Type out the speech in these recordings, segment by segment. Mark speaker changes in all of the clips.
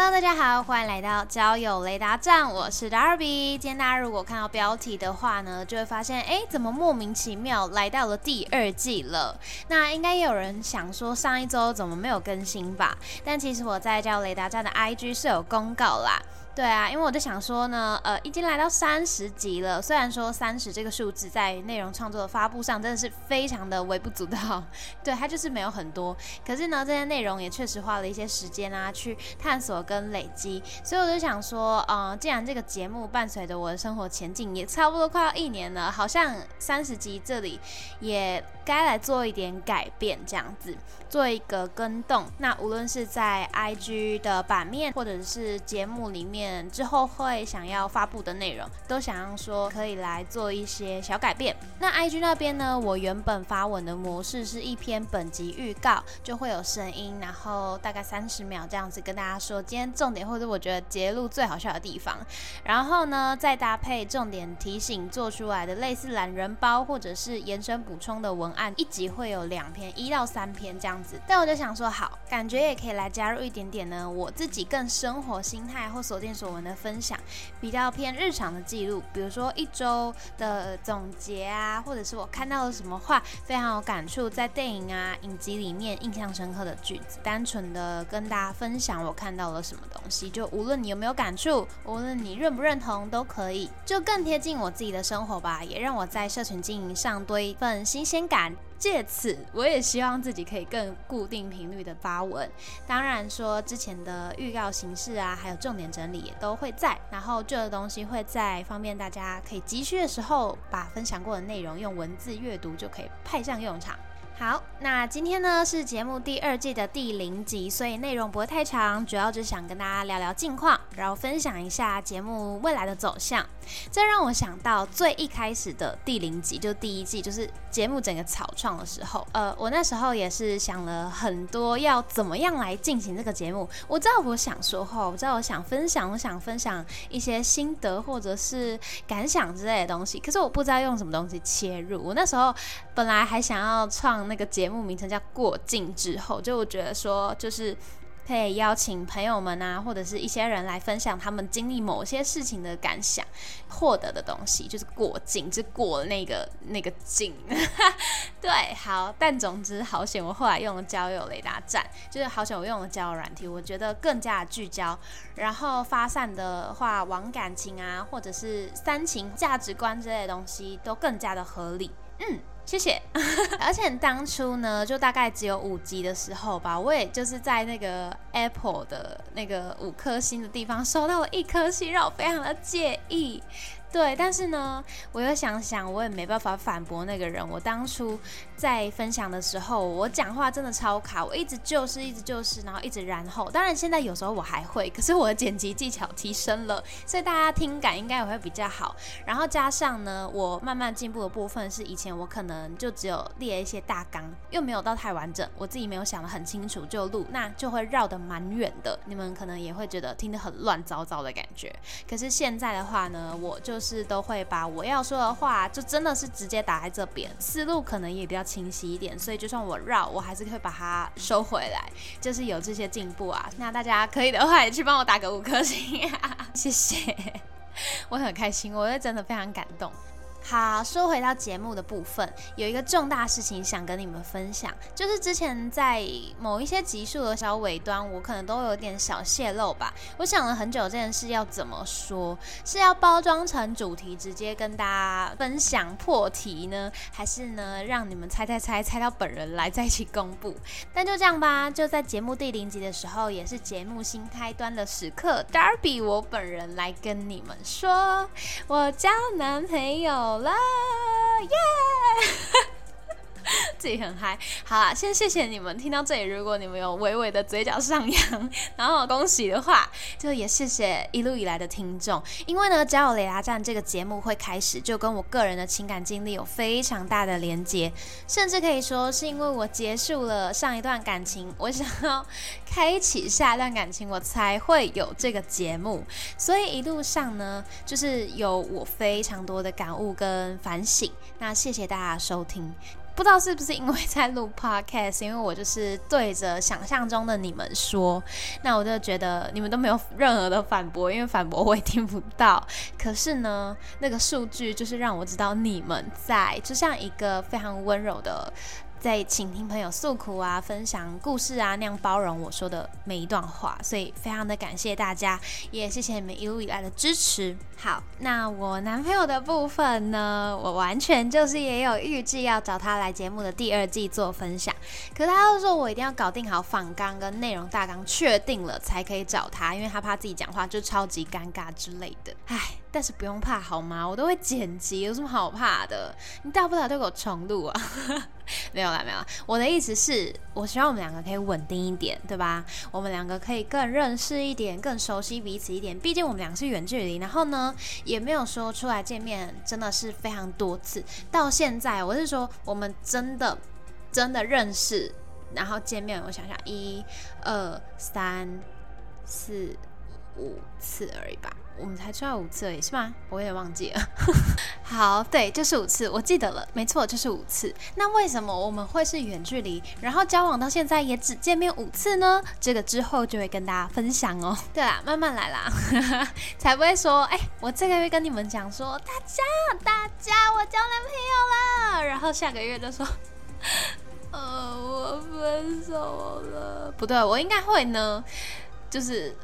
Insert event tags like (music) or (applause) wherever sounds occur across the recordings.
Speaker 1: Hello，大家好，欢迎来到交友雷达站，我是 Darby。今天大家如果看到标题的话呢，就会发现，哎，怎么莫名其妙来到了第二季了？那应该也有人想说，上一周怎么没有更新吧？但其实我在交友雷达站的 IG 是有公告啦。对啊，因为我就想说呢，呃，已经来到三十集了。虽然说三十这个数字在内容创作的发布上真的是非常的微不足道，(laughs) 对它就是没有很多。可是呢，这些内容也确实花了一些时间啊，去探索跟累积。所以我就想说，呃，既然这个节目伴随着我的生活前进，也差不多快要一年了，好像三十集这里也该来做一点改变，这样子做一个跟动。那无论是在 IG 的版面，或者是节目里面。之后会想要发布的内容，都想要说可以来做一些小改变。那 IG 那边呢，我原本发文的模式是一篇本集预告，就会有声音，然后大概三十秒这样子跟大家说今天重点或者我觉得揭露最好笑的地方，然后呢再搭配重点提醒做出来的类似懒人包或者是延伸补充的文案，一集会有两篇，一到三篇这样子。但我就想说，好，感觉也可以来加入一点点呢，我自己更生活心态或锁定。所闻的分享比较偏日常的记录，比如说一周的总结啊，或者是我看到了什么话非常有感触，在电影啊影集里面印象深刻的句子，单纯的跟大家分享我看到了什么东西，就无论你有没有感触，无论你认不认同都可以，就更贴近我自己的生活吧，也让我在社群经营上多一份新鲜感。借此，我也希望自己可以更固定频率的发文。当然说之前的预告形式啊，还有重点整理也都会在。然后旧的东西会在方便大家可以急需的时候，把分享过的内容用文字阅读就可以派上用场。好，那今天呢是节目第二季的第零集，所以内容不会太长，主要就是想跟大家聊聊近况，然后分享一下节目未来的走向。这让我想到最一开始的第零集，就第一季，就是节目整个草创的时候。呃，我那时候也是想了很多要怎么样来进行这个节目。我知道我想说话，我知道我想分享，我想分享一些心得或者是感想之类的东西，可是我不知道用什么东西切入。我那时候本来还想要创。(laughs) 那个节目名称叫《过境之后》，就我觉得说，就是可以邀请朋友们啊，或者是一些人来分享他们经历某些事情的感想，获得的东西，就是过境，就过那个那个境。(laughs) 对，好，但总之好险，我后来用了交友雷达站，就是好险我用了交友软体，我觉得更加聚焦，然后发散的话，往感情啊，或者是三情价值观之类的东西，都更加的合理。嗯。谢谢，(laughs) 而且当初呢，就大概只有五集的时候吧，我也就是在那个 Apple 的那个五颗星的地方收到了一颗星，让我非常的介意。对，但是呢，我又想想，我也没办法反驳那个人。我当初在分享的时候，我讲话真的超卡，我一直就是，一直就是，然后一直然后。当然，现在有时候我还会，可是我的剪辑技巧提升了，所以大家听感应该也会比较好。然后加上呢，我慢慢进步的部分是，以前我可能就只有列一些大纲，又没有到太完整，我自己没有想得很清楚就录，那就会绕得蛮远的。你们可能也会觉得听得很乱糟糟的感觉。可是现在的话呢，我就。就是都会把我要说的话，就真的是直接打在这边，思路可能也比较清晰一点，所以就算我绕，我还是会把它收回来，就是有这些进步啊。那大家可以的话，也去帮我打个五颗星，谢谢，(laughs) 我很开心，我也真的非常感动。好，说回到节目的部分，有一个重大事情想跟你们分享，就是之前在某一些集数的小尾端，我可能都有点小泄露吧。我想了很久，这件事要怎么说，是要包装成主题直接跟大家分享破题呢，还是呢让你们猜猜猜猜到本人来再一起公布？但就这样吧，就在节目第零集的时候，也是节目新开端的时刻，Darby 我本人来跟你们说，我交男朋友。了耶！(laughs) 自己很嗨。好啦，先谢谢你们听到这里。如果你们有微微的嘴角上扬，然后恭喜的话，就也谢谢一路以来的听众。因为呢，交友雷达站这个节目会开始，就跟我个人的情感经历有非常大的连接，甚至可以说是因为我结束了上一段感情，我想要开启下一段感情，我才会有这个节目。所以一路上呢，就是有我非常多的感悟跟反省。那谢谢大家收听。不知道是不是因为在录 podcast，因为我就是对着想象中的你们说，那我就觉得你们都没有任何的反驳，因为反驳我也听不到。可是呢，那个数据就是让我知道你们在，就像一个非常温柔的。在倾听朋友诉苦啊，分享故事啊，那样包容我说的每一段话，所以非常的感谢大家，也谢谢你们一路以来的支持。好，那我男朋友的部分呢，我完全就是也有预计要找他来节目的第二季做分享，可他又说我一定要搞定好访纲跟内容大纲，确定了才可以找他，因为他怕自己讲话就超级尴尬之类的。唉，但是不用怕好吗？我都会剪辑，有什么好怕的？你大不了就给我重录啊。(laughs) 没有啦，没有啦。我的意思是，我希望我们两个可以稳定一点，对吧？我们两个可以更认识一点，更熟悉彼此一点。毕竟我们俩是远距离，然后呢，也没有说出来见面，真的是非常多次。到现在，我是说，我们真的真的认识，然后见面，我想想，一、二、三、四。五次而已吧，我们才出来五次而已，是吗？我也忘记了。(laughs) 好，对，就是五次，我记得了，没错，就是五次。那为什么我们会是远距离，然后交往到现在也只见面五次呢？这个之后就会跟大家分享哦。(laughs) 对啦，慢慢来啦，(laughs) 才不会说，哎，我这个月跟你们讲说，大家大家，我交男朋友了，然后下个月就说，呃，我分手了。不对，我应该会呢。就是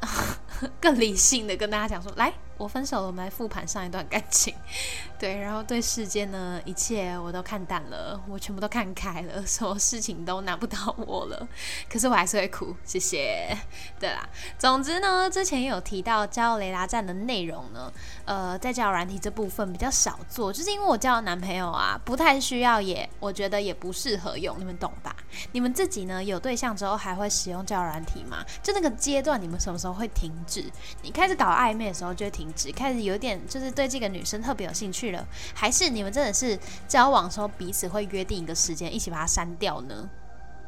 Speaker 1: (laughs) 更理性的跟大家讲说，来。我分手了，我们来复盘上一段感情，(laughs) 对，然后对世间呢一切我都看淡了，我全部都看开了，(laughs) 什么事情都难不倒我了。(laughs) 可是我还是会哭，谢谢。对啦，总之呢，之前有提到交友雷达站的内容呢，呃，在交友软体这部分比较少做，就是因为我交男朋友啊，不太需要，也我觉得也不适合用，你们懂吧？你们自己呢有对象之后还会使用交友软体吗？就那个阶段，你们什么时候会停止？你开始搞暧昧的时候就会停只开始有点就是对这个女生特别有兴趣了，还是你们真的是交往的时候彼此会约定一个时间一起把它删掉呢？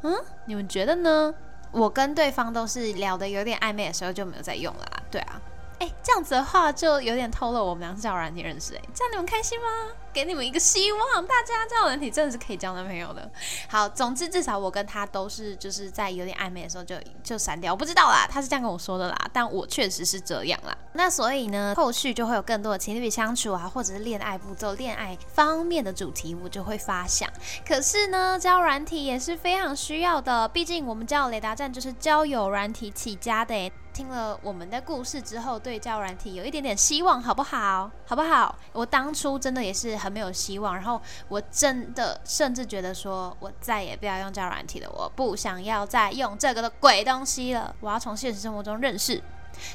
Speaker 1: 嗯，你们觉得呢？我跟对方都是聊的有点暧昧的时候就没有再用了，对啊。哎，这样子的话就有点透露我们俩是交友软体认识哎，这样你们开心吗？给你们一个希望，大家交友软体真的是可以交男朋友的。好，总之至少我跟他都是就是在有点暧昧的时候就就删掉，我不知道啦，他是这样跟我说的啦，但我确实是这样啦。那所以呢，后续就会有更多的情侣相处啊，或者是恋爱步骤、恋爱方面的主题，我就会发想。可是呢，交软体也是非常需要的，毕竟我们交友雷达站就是交友软体起家的。听了我们的故事之后，对交友软体有一点点希望，好不好？好不好？我当初真的也是很没有希望，然后我真的甚至觉得说，我再也不要用交友软体了，我不想要再用这个的鬼东西了，我要从现实生活中认识。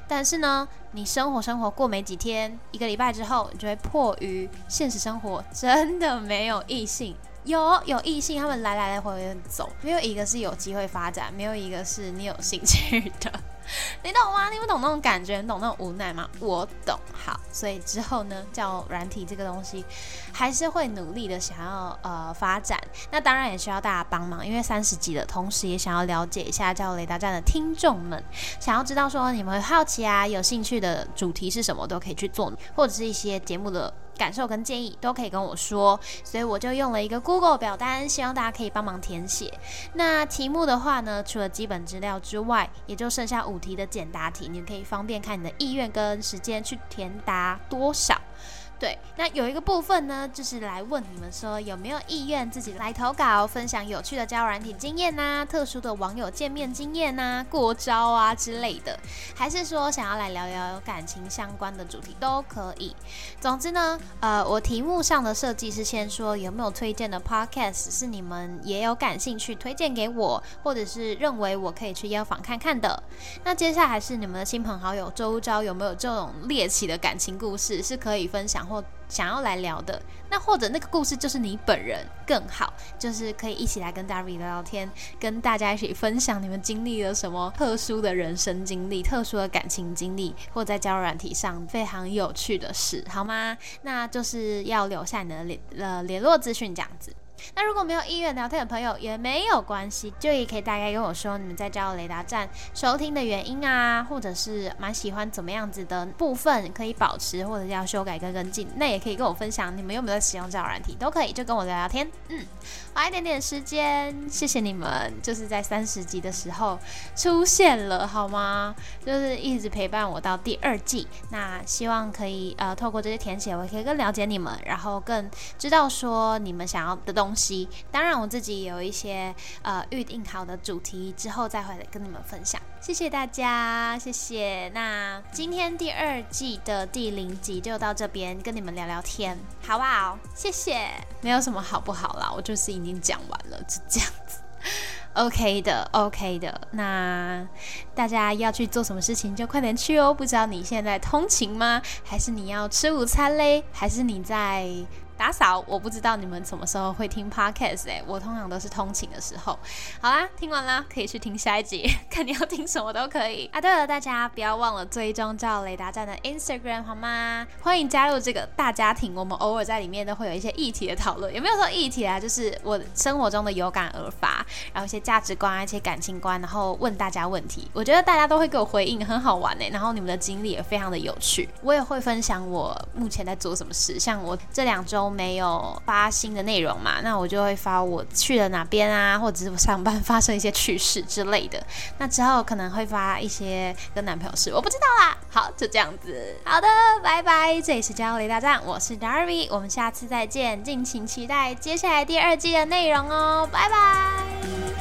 Speaker 1: 但是呢，你生活生活过没几天，一个礼拜之后，你就会迫于现实生活真的没有异性，有有异性，他们来来来回回走，没有一个是有机会发展，没有一个是你有兴趣的。你懂吗？你不懂那种感觉，你懂那种无奈吗？我懂。好，所以之后呢，叫软体这个东西，还是会努力的想要呃发展。那当然也需要大家帮忙，因为三十级的同时，也想要了解一下叫雷达站的听众们，想要知道说你们好奇啊、有兴趣的主题是什么，都可以去做，或者是一些节目的。感受跟建议都可以跟我说，所以我就用了一个 Google 表单，希望大家可以帮忙填写。那题目的话呢，除了基本资料之外，也就剩下五题的简答题，你可以方便看你的意愿跟时间去填答多少。对，那有一个部分呢，就是来问你们说有没有意愿自己来投稿，分享有趣的交友软体经验呐，特殊的网友见面经验呐，过招啊之类的，还是说想要来聊聊感情相关的主题都可以。总之呢，呃，我题目上的设计是先说有没有推荐的 podcast 是你们也有感兴趣推荐给我，或者是认为我可以去邀访看看的。那接下来是你们的亲朋好友周遭有没有这种猎奇的感情故事是可以分享。或想要来聊的，那或者那个故事就是你本人更好，就是可以一起来跟大家聊聊天，跟大家一起分享你们经历了什么特殊的人生经历、特殊的感情经历，或在交友软体上非常有趣的事，好吗？那就是要留下你的联呃联络资讯这样子。那如果没有意愿聊天的朋友也没有关系，就也可以大概跟我说你们在交友雷达站收听的原因啊，或者是蛮喜欢怎么样子的部分可以保持，或者要修改跟跟进，那也可以跟我分享你们有没有使用交友软体，都可以就跟我聊聊天。嗯，花一点点时间，谢谢你们，就是在三十集的时候出现了，好吗？就是一直陪伴我到第二季。那希望可以呃透过这些填写，我可以更了解你们，然后更知道说你们想要的东西。西当然，我自己有一些呃预定好的主题，之后再回来跟你们分享。谢谢大家，谢谢。那今天第二季的第零集就到这边，跟你们聊聊天，好不好？谢谢。没有什么好不好啦，我就是已经讲完了，就这样子。(laughs) OK 的，OK 的。那大家要去做什么事情，就快点去哦。不知道你现在通勤吗？还是你要吃午餐嘞？还是你在？打扫，我不知道你们什么时候会听 podcast 哎，我通常都是通勤的时候。好啦，听完啦，可以去听下一集，(laughs) 看你要听什么都可以啊。对了，大家不要忘了追踪叫雷达站的 Instagram 好吗？欢迎加入这个大家庭，我们偶尔在里面都会有一些议题的讨论。有没有说议题啊？就是我生活中的有感而发，然后一些价值观，一些感情观，然后问大家问题。我觉得大家都会给我回应，很好玩哎。然后你们的经历也非常的有趣，我也会分享我目前在做什么事，像我这两周。都没有发新的内容嘛，那我就会发我去了哪边啊，或者是我上班发生一些趣事之类的。那之后可能会发一些跟男朋友事，我不知道啦。好，就这样子。好的，拜拜。这里是焦雷大战，我是 Darby，我们下次再见，敬请期待接下来第二季的内容哦。拜拜。